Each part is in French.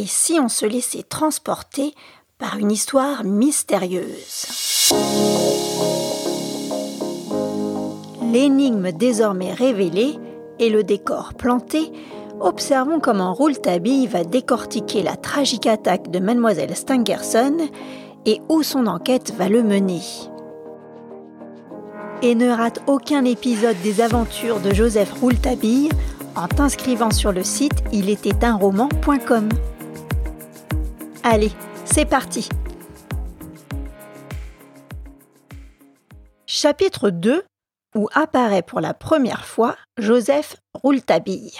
Et si on se laissait transporter par une histoire mystérieuse? L'énigme désormais révélée et le décor planté, observons comment Rouletabille va décortiquer la tragique attaque de mademoiselle Stangerson et où son enquête va le mener. Et ne rate aucun épisode des aventures de Joseph Rouletabille en t'inscrivant sur le site ilétaitunroman.com. Allez, c'est parti Chapitre 2 où apparaît pour la première fois Joseph Rouletabille.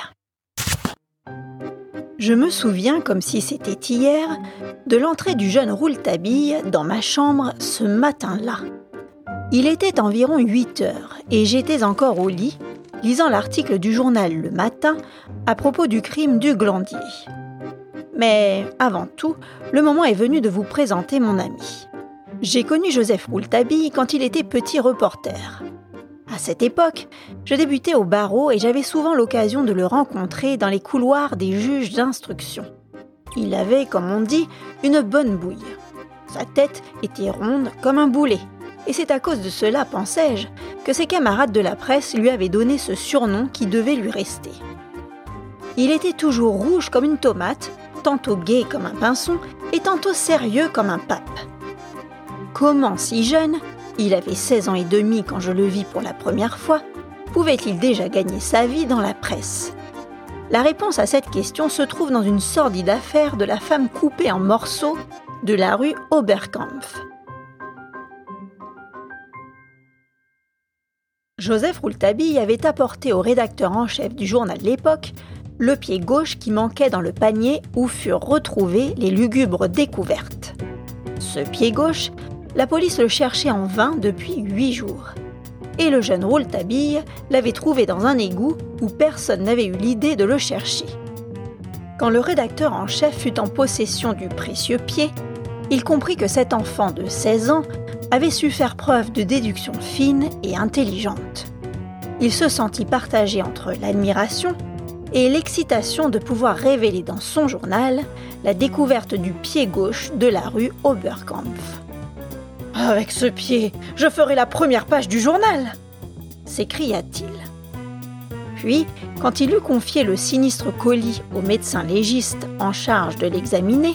Je me souviens, comme si c'était hier, de l'entrée du jeune Rouletabille dans ma chambre ce matin-là. Il était environ 8 heures et j'étais encore au lit, lisant l'article du journal Le Matin à propos du crime du Glandier. Mais avant tout, le moment est venu de vous présenter mon ami. J'ai connu Joseph Rouletabille quand il était petit reporter. À cette époque, je débutais au barreau et j'avais souvent l'occasion de le rencontrer dans les couloirs des juges d'instruction. Il avait, comme on dit, une bonne bouille. Sa tête était ronde comme un boulet, et c'est à cause de cela, pensais-je, que ses camarades de la presse lui avaient donné ce surnom qui devait lui rester. Il était toujours rouge comme une tomate, tantôt gai comme un pinson et tantôt sérieux comme un pape. Comment, si jeune, il avait 16 ans et demi quand je le vis pour la première fois. Pouvait-il déjà gagner sa vie dans la presse? La réponse à cette question se trouve dans une sordide affaire de la femme coupée en morceaux de la rue Oberkampf. Joseph Rouletabille avait apporté au rédacteur en chef du journal L'Époque le pied gauche qui manquait dans le panier où furent retrouvées les lugubres découvertes. Ce pied gauche la police le cherchait en vain depuis huit jours. Et le jeune Rouletabille l'avait trouvé dans un égout où personne n'avait eu l'idée de le chercher. Quand le rédacteur en chef fut en possession du précieux pied, il comprit que cet enfant de 16 ans avait su faire preuve de déduction fine et intelligente. Il se sentit partagé entre l'admiration et l'excitation de pouvoir révéler dans son journal la découverte du pied gauche de la rue Oberkampf. Avec ce pied, je ferai la première page du journal s'écria-t-il. Puis, quand il eut confié le sinistre colis au médecin légiste en charge de l'examiner,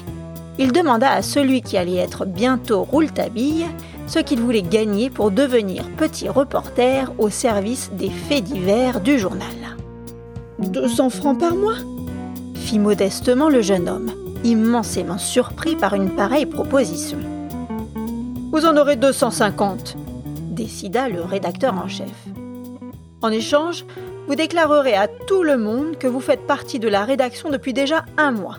il demanda à celui qui allait être bientôt Rouletabille ce qu'il voulait gagner pour devenir petit reporter au service des faits divers du journal. 200 francs par mois fit modestement le jeune homme, immensément surpris par une pareille proposition. Vous en aurez 250, décida le rédacteur en chef. En échange, vous déclarerez à tout le monde que vous faites partie de la rédaction depuis déjà un mois.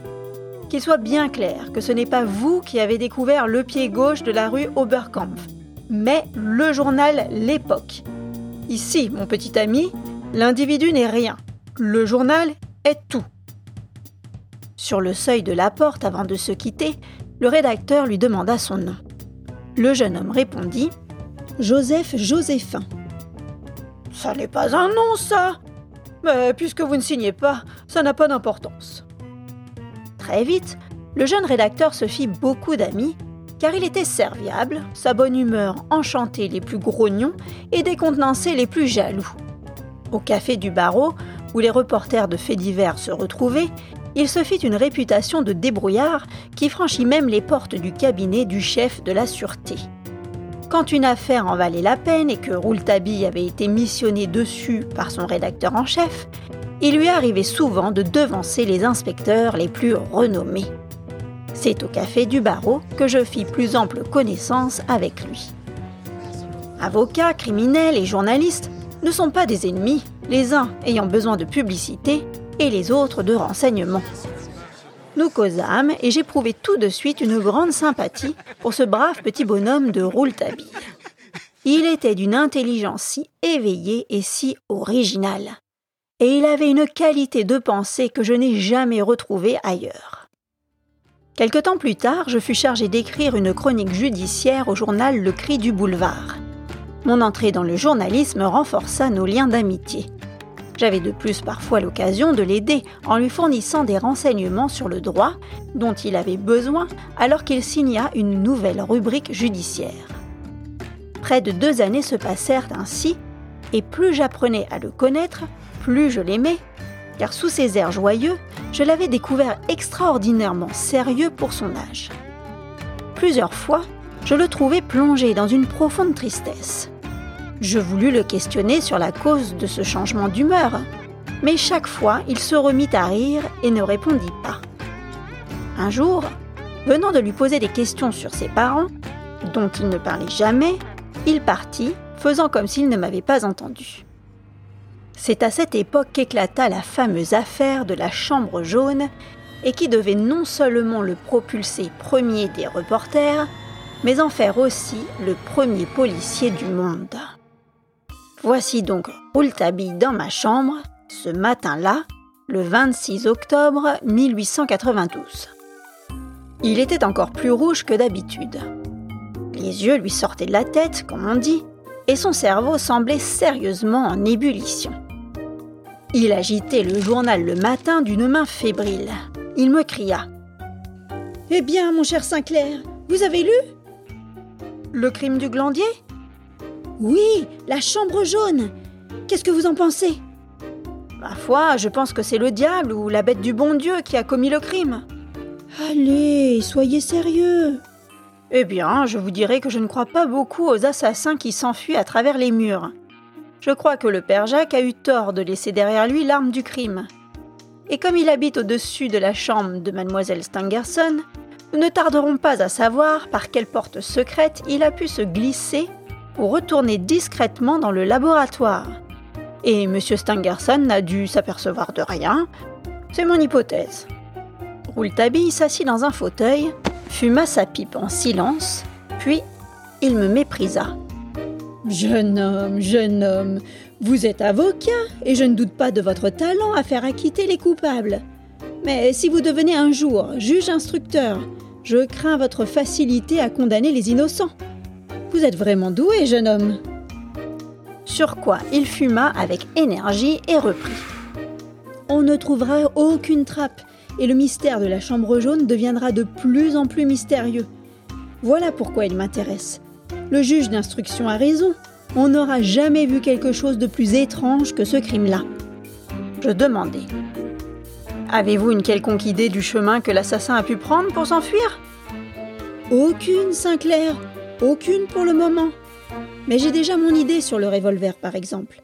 Qu'il soit bien clair que ce n'est pas vous qui avez découvert le pied gauche de la rue Oberkampf, mais le journal L'Époque. Ici, mon petit ami, l'individu n'est rien. Le journal est tout. Sur le seuil de la porte avant de se quitter, le rédacteur lui demanda son nom. Le jeune homme répondit Joseph Joséphin. Ça n'est pas un nom, ça Mais puisque vous ne signez pas, ça n'a pas d'importance. Très vite, le jeune rédacteur se fit beaucoup d'amis, car il était serviable, sa bonne humeur enchantait les plus grognons et décontenançait les plus jaloux. Au café du barreau, où les reporters de faits divers se retrouvaient, il se fit une réputation de débrouillard qui franchit même les portes du cabinet du chef de la sûreté. Quand une affaire en valait la peine et que Rouletabille avait été missionné dessus par son rédacteur en chef, il lui arrivait souvent de devancer les inspecteurs les plus renommés. C'est au café du barreau que je fis plus ample connaissance avec lui. Avocats, criminels et journalistes ne sont pas des ennemis, les uns ayant besoin de publicité, et les autres de renseignements. Nous causâmes et j'éprouvai tout de suite une grande sympathie pour ce brave petit bonhomme de Rouletabille. Il était d'une intelligence si éveillée et si originale. Et il avait une qualité de pensée que je n'ai jamais retrouvée ailleurs. Quelque temps plus tard, je fus chargé d'écrire une chronique judiciaire au journal Le Cri du Boulevard. Mon entrée dans le journalisme renforça nos liens d'amitié. J'avais de plus parfois l'occasion de l'aider en lui fournissant des renseignements sur le droit dont il avait besoin alors qu'il signa une nouvelle rubrique judiciaire. Près de deux années se passèrent ainsi, et plus j'apprenais à le connaître, plus je l'aimais, car sous ses airs joyeux, je l'avais découvert extraordinairement sérieux pour son âge. Plusieurs fois, je le trouvais plongé dans une profonde tristesse. Je voulus le questionner sur la cause de ce changement d'humeur, mais chaque fois il se remit à rire et ne répondit pas. Un jour, venant de lui poser des questions sur ses parents, dont il ne parlait jamais, il partit, faisant comme s'il ne m'avait pas entendu. C'est à cette époque qu'éclata la fameuse affaire de la chambre jaune et qui devait non seulement le propulser premier des reporters, mais en faire aussi le premier policier du monde. Voici donc Rouletabille dans ma chambre, ce matin-là, le 26 octobre 1892. Il était encore plus rouge que d'habitude. Les yeux lui sortaient de la tête, comme on dit, et son cerveau semblait sérieusement en ébullition. Il agitait le journal le matin d'une main fébrile. Il me cria Eh bien, mon cher Sinclair, vous avez lu? Le crime du glandier? Oui, la chambre jaune. Qu'est-ce que vous en pensez? Ma foi, je pense que c'est le diable ou la bête du bon Dieu qui a commis le crime. Allez, soyez sérieux. Eh bien, je vous dirai que je ne crois pas beaucoup aux assassins qui s'enfuient à travers les murs. Je crois que le père Jacques a eu tort de laisser derrière lui l'arme du crime. Et comme il habite au-dessus de la chambre de mademoiselle Stangerson, nous ne tarderons pas à savoir par quelle porte secrète il a pu se glisser pour retourner discrètement dans le laboratoire. Et M. Stangerson n'a dû s'apercevoir de rien. C'est mon hypothèse. Rouletabille s'assit dans un fauteuil, fuma sa pipe en silence, puis il me méprisa. Jeune homme, jeune homme, vous êtes avocat et je ne doute pas de votre talent à faire acquitter les coupables. Mais si vous devenez un jour juge instructeur, je crains votre facilité à condamner les innocents. Vous êtes vraiment doué, jeune homme. Sur quoi il fuma avec énergie et reprit. On ne trouvera aucune trappe et le mystère de la chambre jaune deviendra de plus en plus mystérieux. Voilà pourquoi il m'intéresse. Le juge d'instruction a raison. On n'aura jamais vu quelque chose de plus étrange que ce crime-là. Je demandai. Avez-vous une quelconque idée du chemin que l'assassin a pu prendre pour s'enfuir? Aucune, Sinclair. Aucune pour le moment. Mais j'ai déjà mon idée sur le revolver, par exemple.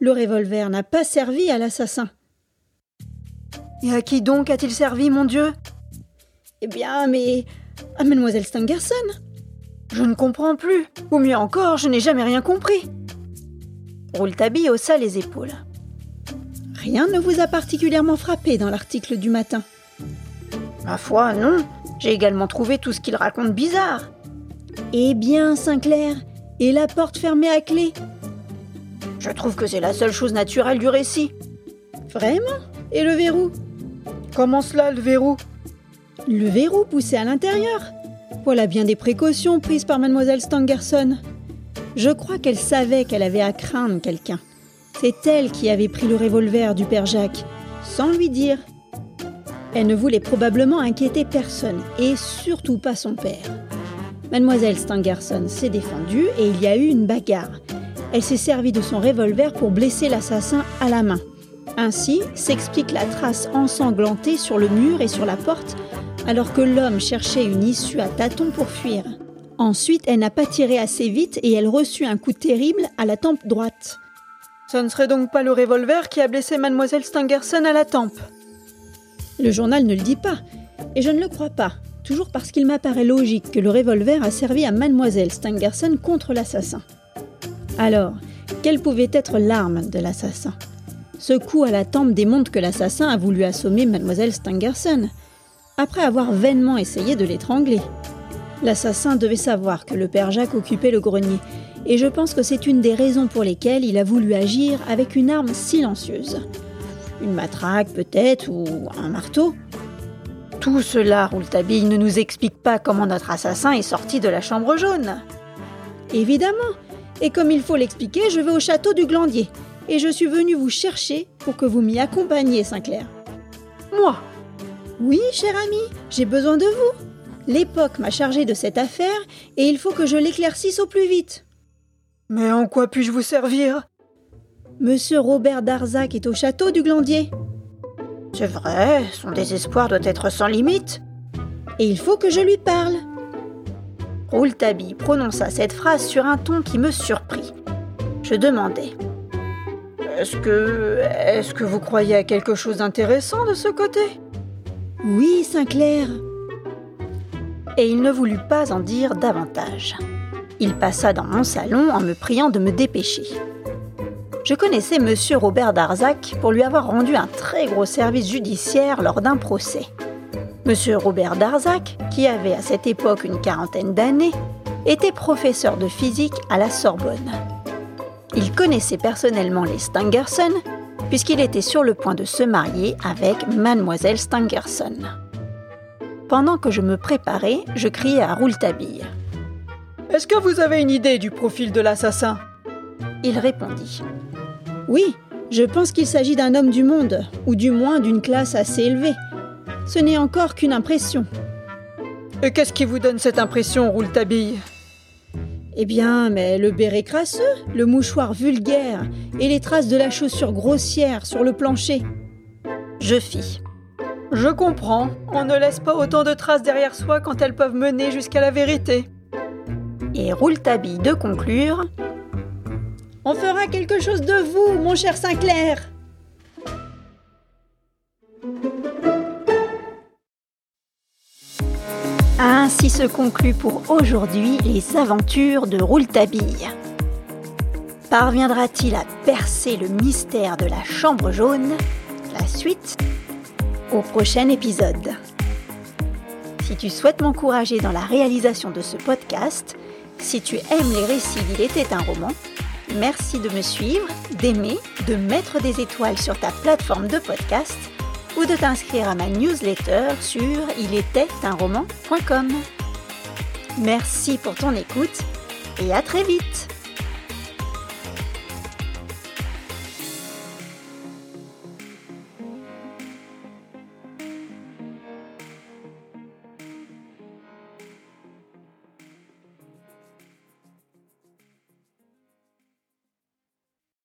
Le revolver n'a pas servi à l'assassin. Et à qui donc a-t-il servi, mon Dieu? Eh bien, mais à mademoiselle Stangerson. Je ne comprends plus. Ou mieux encore, je n'ai jamais rien compris. Rouletabille haussa les épaules. Rien ne vous a particulièrement frappé dans l'article du matin? Ma foi, non. J'ai également trouvé tout ce qu'il raconte bizarre. Eh bien, Sinclair, et la porte fermée à clé? Je trouve que c'est la seule chose naturelle du récit. Vraiment? Et le verrou? Comment cela, le verrou? Le verrou poussé à l'intérieur. Voilà bien des précautions prises par mademoiselle Stangerson. Je crois qu'elle savait qu'elle avait à craindre quelqu'un. C'est elle qui avait pris le revolver du père Jacques, sans lui dire. Elle ne voulait probablement inquiéter personne, et surtout pas son père. Mademoiselle Stangerson s'est défendue et il y a eu une bagarre. Elle s'est servie de son revolver pour blesser l'assassin à la main. Ainsi s'explique la trace ensanglantée sur le mur et sur la porte, alors que l'homme cherchait une issue à tâtons pour fuir. Ensuite, elle n'a pas tiré assez vite et elle reçut un coup terrible à la tempe droite. Ce ne serait donc pas le revolver qui a blessé mademoiselle Stangerson à la tempe? Le journal ne le dit pas, et je ne le crois pas, toujours parce qu'il m'apparaît logique que le revolver a servi à mademoiselle Stangerson contre l'assassin. Alors, quelle pouvait être l'arme de l'assassin? Ce coup à la tempe démontre que l'assassin a voulu assommer mademoiselle Stangerson, après avoir vainement essayé de l'étrangler. L'assassin devait savoir que le père Jacques occupait le grenier, et je pense que c'est une des raisons pour lesquelles il a voulu agir avec une arme silencieuse. Une matraque peut-être, ou un marteau. Tout cela, Rouletabille, ne nous explique pas comment notre assassin est sorti de la chambre jaune. Évidemment. Et comme il faut l'expliquer, je vais au château du Glandier. et je suis venue vous chercher pour que vous m'y accompagniez, Sinclair. Moi? Oui, cher ami, j'ai besoin de vous. L'époque m'a chargé de cette affaire et il faut que je l'éclaircisse au plus vite. Mais en quoi puis-je vous servir? Monsieur Robert Darzac est au château du Glandier. C'est vrai, son désespoir doit être sans limite. Et il faut que je lui parle. Rouletabille prononça cette phrase sur un ton qui me surprit. Je demandai. Est-ce que. Est-ce que vous croyez à quelque chose d'intéressant de ce côté? Oui, Sinclair. Et il ne voulut pas en dire davantage. Il passa dans mon salon en me priant de me dépêcher. Je connaissais Monsieur Robert Darzac pour lui avoir rendu un très gros service judiciaire lors d'un procès. Monsieur Robert Darzac, qui avait à cette époque une quarantaine d'années, était professeur de physique à la Sorbonne. Il connaissait personnellement les Stangerson, puisqu'il était sur le point de se marier avec Mademoiselle Stangerson. Pendant que je me préparais, je criai à Rouletabille. Est-ce que vous avez une idée du profil de l'assassin? Il répondit. Oui, je pense qu'il s'agit d'un homme du monde, ou du moins d'une classe assez élevée. Ce n'est encore qu'une impression. Et qu'est-ce qui vous donne cette impression, Rouletabille? Eh bien, mais le béret crasseux, le mouchoir vulgaire et les traces de la chaussure grossière sur le plancher. Je fis. Je comprends, on ne laisse pas autant de traces derrière soi quand elles peuvent mener jusqu'à la vérité. Et Rouletabille de conclure on fera quelque chose de vous, mon cher Sinclair. Ainsi se conclut pour aujourd'hui les aventures de Rouletabille. Parviendra-t-il à percer le mystère de la chambre jaune? La suite au prochain épisode. Si tu souhaites m'encourager dans la réalisation de ce podcast, si tu aimes les récits d'Il était un roman, Merci de me suivre, d'aimer, de mettre des étoiles sur ta plateforme de podcast ou de t'inscrire à ma newsletter sur roman.com Merci pour ton écoute et à très vite